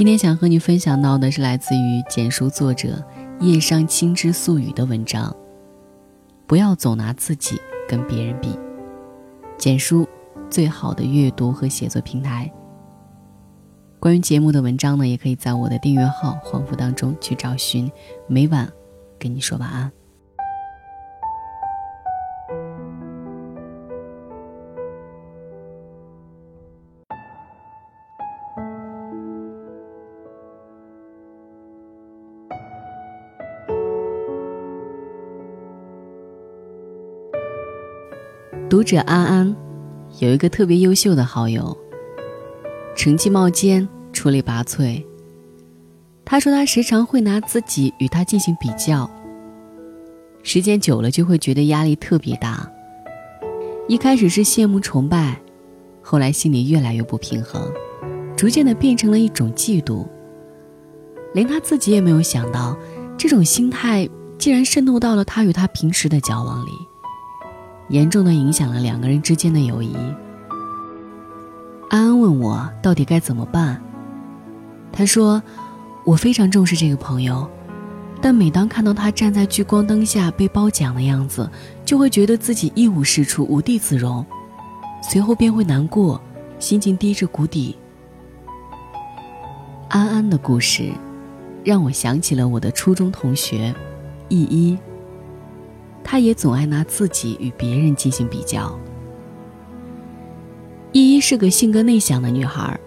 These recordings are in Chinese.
今天想和你分享到的是来自于简书作者叶上青之素语的文章。不要总拿自己跟别人比。简书，最好的阅读和写作平台。关于节目的文章呢，也可以在我的订阅号“黄甫”当中去找寻。每晚跟你说晚安。读者安安有一个特别优秀的好友，成绩冒尖，出类拔萃。他说他时常会拿自己与他进行比较，时间久了就会觉得压力特别大。一开始是羡慕崇拜，后来心里越来越不平衡，逐渐的变成了一种嫉妒。连他自己也没有想到，这种心态竟然渗透到了他与他平时的交往里。严重的影响了两个人之间的友谊。安安问我到底该怎么办，他说：“我非常重视这个朋友，但每当看到他站在聚光灯下被褒奖的样子，就会觉得自己一无是处、无地自容，随后便会难过，心情低至谷底。”安安的故事，让我想起了我的初中同学，依依。她也总爱拿自己与别人进行比较。依依是个性格内向的女孩，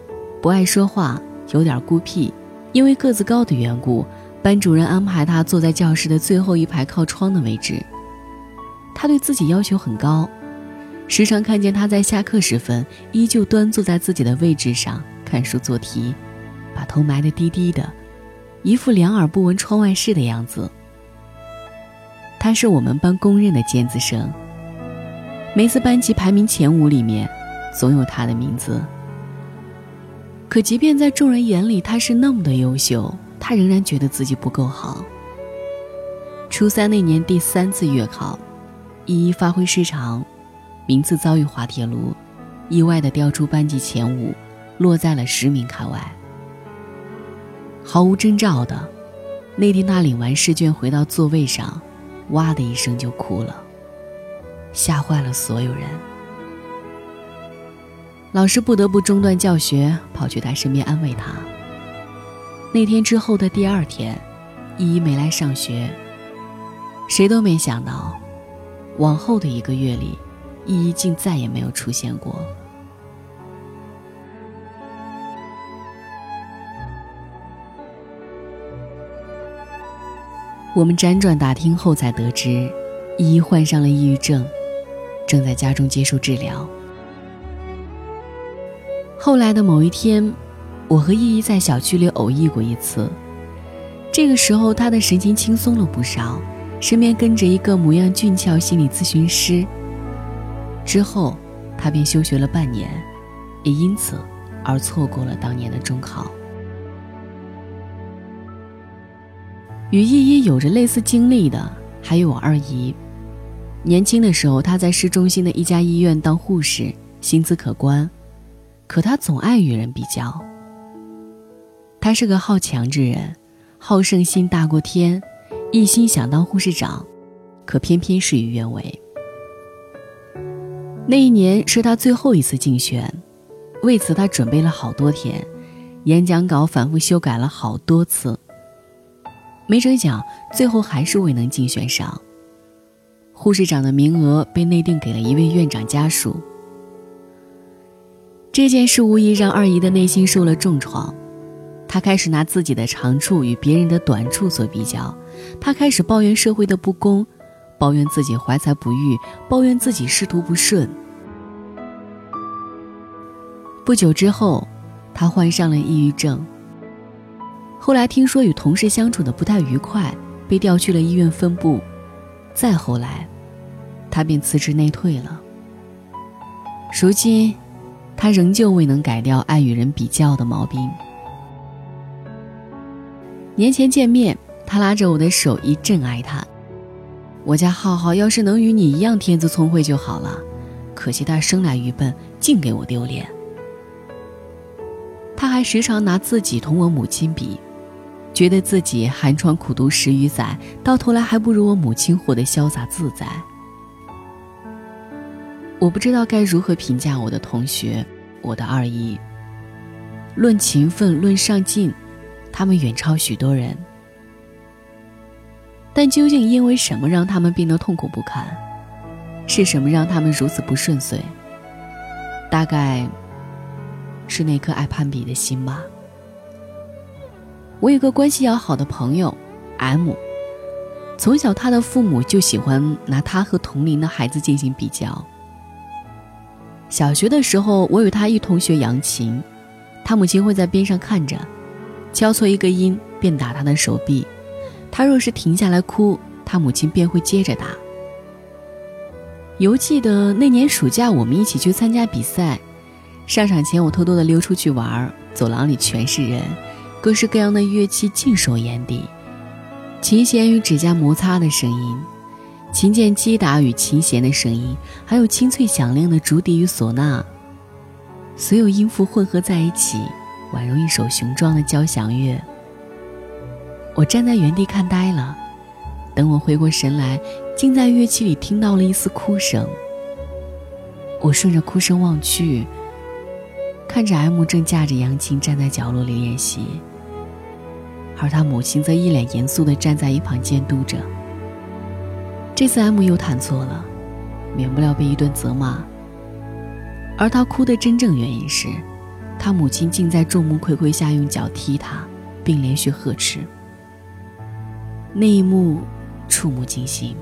不爱说话，有点孤僻。因为个子高的缘故，班主任安排她坐在教室的最后一排靠窗的位置。她对自己要求很高，时常看见她在下课时分依旧端坐在自己的位置上看书做题，把头埋得低低的，一副两耳不闻窗外事的样子。他是我们班公认的尖子生。每次班级排名前五里面，总有他的名字。可即便在众人眼里他是那么的优秀，他仍然觉得自己不够好。初三那年第三次月考，依依发挥失常，名次遭遇滑铁卢，意外的掉出班级前五，落在了十名开外。毫无征兆的，那天他领完试卷回到座位上。哇的一声就哭了，吓坏了所有人。老师不得不中断教学，跑去他身边安慰他。那天之后的第二天，依依没来上学。谁都没想到，往后的一个月里，依依竟再也没有出现过。我们辗转打听后，才得知，依依患上了抑郁症，正在家中接受治疗。后来的某一天，我和依依在小区里偶遇过一次，这个时候她的神情轻松了不少，身边跟着一个模样俊俏心理咨询师。之后，她便休学了半年，也因此而错过了当年的中考。与依依有着类似经历的还有我二姨。年轻的时候，她在市中心的一家医院当护士，薪资可观，可她总爱与人比较。她是个好强之人，好胜心大过天，一心想当护士长，可偏偏事与愿违。那一年是她最后一次竞选，为此她准备了好多天，演讲稿反复修改了好多次。没成想，最后还是未能竞选上。护士长的名额被内定给了一位院长家属。这件事无疑让二姨的内心受了重创，她开始拿自己的长处与别人的短处做比较，她开始抱怨社会的不公，抱怨自己怀才不遇，抱怨自己仕途不顺。不久之后，她患上了抑郁症。后来听说与同事相处的不太愉快，被调去了医院分部。再后来，他便辞职内退了。如今，他仍旧未能改掉爱与人比较的毛病。年前见面，他拉着我的手一阵哀叹：“我家浩浩要是能与你一样天资聪慧就好了，可惜他生来愚笨，净给我丢脸。”他还时常拿自己同我母亲比，觉得自己寒窗苦读十余载，到头来还不如我母亲活得潇洒自在。我不知道该如何评价我的同学，我的二姨。论勤奋，论上进，他们远超许多人。但究竟因为什么让他们变得痛苦不堪？是什么让他们如此不顺遂？大概是那颗爱攀比的心吧。我有个关系要好的朋友，M。从小，他的父母就喜欢拿他和同龄的孩子进行比较。小学的时候，我与他一同学扬琴。他母亲会在边上看着，敲错一个音便打他的手臂。他若是停下来哭，他母亲便会接着打。犹记得那年暑假，我们一起去参加比赛，上场前我偷偷的溜出去玩，走廊里全是人，各式各样的乐器尽收眼底，琴弦与指甲摩擦的声音，琴键击打与琴弦的声音，还有清脆响亮的竹笛与唢呐。所有音符混合在一起，宛如一首雄壮的交响乐。我站在原地看呆了，等我回过神来，竟在乐器里听到了一丝哭声。我顺着哭声望去，看着 M 正架着扬琴站在角落里练习，而他母亲则一脸严肃地站在一旁监督着。这次 M 又弹错了，免不了被一顿责骂。而他哭的真正原因是，他母亲竟在众目睽睽下用脚踢他，并连续呵斥。那一幕触目惊心，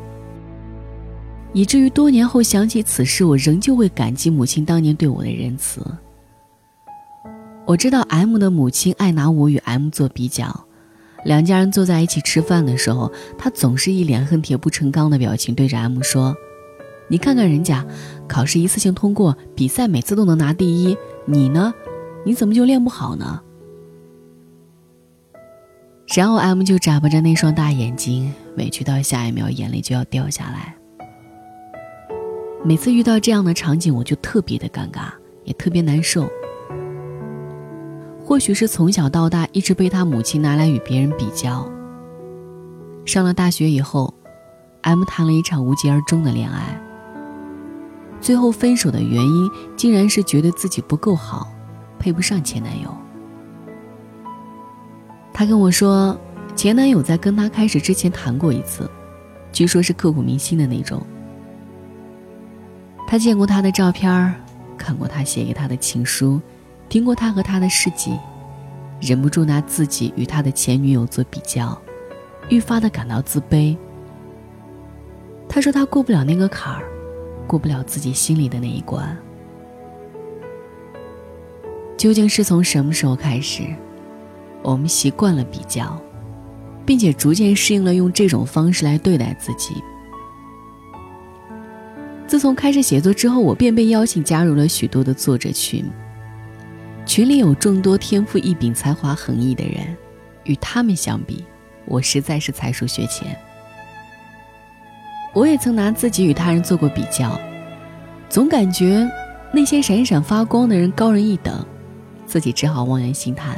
以至于多年后想起此事，我仍旧会感激母亲当年对我的仁慈。我知道 M 的母亲爱拿我与 M 做比较，两家人坐在一起吃饭的时候，他总是一脸恨铁不成钢的表情，对着 M 说。你看看人家，考试一次性通过，比赛每次都能拿第一，你呢？你怎么就练不好呢？然后 M 就眨巴着那双大眼睛，委屈到下一秒眼泪就要掉下来。每次遇到这样的场景，我就特别的尴尬，也特别难受。或许是从小到大一直被他母亲拿来与别人比较。上了大学以后，M 谈了一场无疾而终的恋爱。最后分手的原因，竟然是觉得自己不够好，配不上前男友。他跟我说，前男友在跟他开始之前谈过一次，据说是刻骨铭心的那种。他见过他的照片，看过他写给他的情书，听过他和他的事迹，忍不住拿自己与他的前女友做比较，愈发的感到自卑。他说他过不了那个坎儿。过不了自己心里的那一关，究竟是从什么时候开始，我们习惯了比较，并且逐渐适应了用这种方式来对待自己？自从开始写作之后，我便被邀请加入了许多的作者群，群里有众多天赋异禀、才华横溢的人，与他们相比，我实在是才疏学浅。我也曾拿自己与他人做过比较，总感觉那些闪闪发光的人高人一等，自己只好望洋兴叹。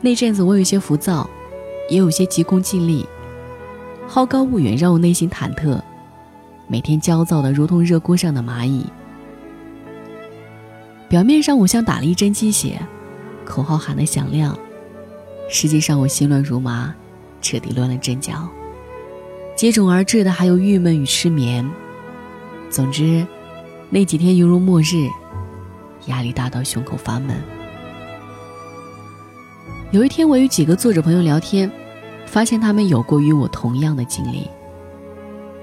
那阵子我有些浮躁，也有些急功近利，好高骛远让我内心忐忑，每天焦躁的如同热锅上的蚂蚁。表面上我像打了一针鸡血，口号喊得响亮，实际上我心乱如麻，彻底乱了阵脚。接踵而至的还有郁闷与失眠。总之，那几天犹如末日，压力大到胸口发闷。有一天，我与几个作者朋友聊天，发现他们有过与我同样的经历。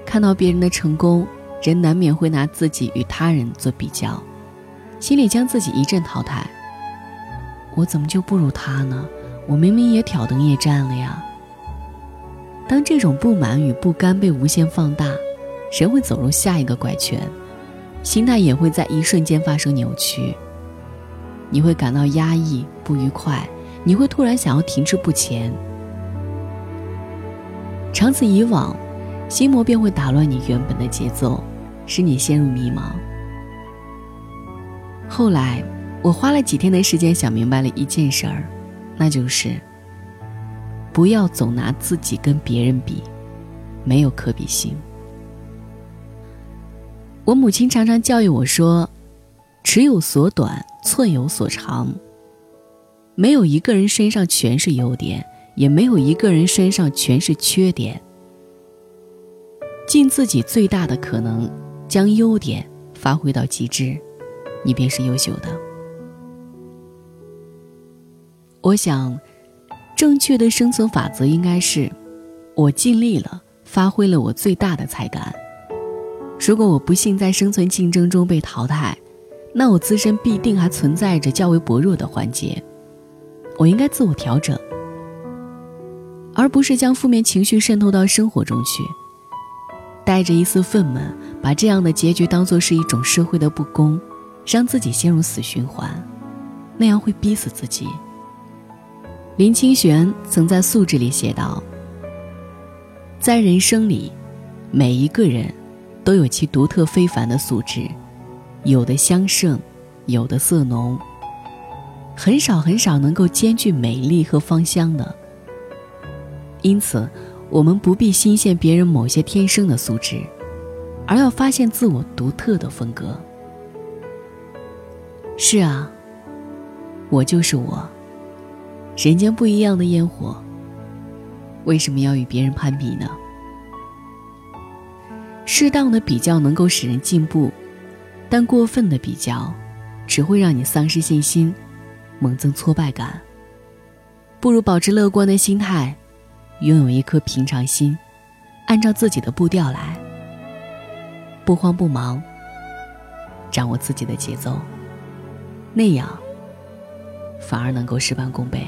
看到别人的成功，人难免会拿自己与他人做比较，心里将自己一阵淘汰。我怎么就不如他呢？我明明也挑灯夜战了呀。当这种不满与不甘被无限放大，人会走入下一个怪圈，心态也会在一瞬间发生扭曲。你会感到压抑、不愉快，你会突然想要停滞不前。长此以往，心魔便会打乱你原本的节奏，使你陷入迷茫。后来，我花了几天的时间想明白了一件事儿，那就是不要总拿自己跟别人比，没有可比性。我母亲常常教育我说：“尺有所短，寸有所长。没有一个人身上全是优点，也没有一个人身上全是缺点。尽自己最大的可能，将优点发挥到极致，你便是优秀的。”我想，正确的生存法则应该是：我尽力了，发挥了我最大的才干。如果我不幸在生存竞争中被淘汰，那我自身必定还存在着较为薄弱的环节。我应该自我调整，而不是将负面情绪渗透到生活中去，带着一丝愤懑，把这样的结局当作是一种社会的不公，让自己陷入死循环，那样会逼死自己。林清玄曾在《素质》里写道：“在人生里，每一个人都有其独特非凡的素质，有的香盛，有的色浓。很少很少能够兼具美丽和芳香的。因此，我们不必新鲜别人某些天生的素质，而要发现自我独特的风格。是啊，我就是我。”人间不一样的烟火，为什么要与别人攀比呢？适当的比较能够使人进步，但过分的比较，只会让你丧失信心，猛增挫败感。不如保持乐观的心态，拥有一颗平常心，按照自己的步调来，不慌不忙，掌握自己的节奏，那样反而能够事半功倍。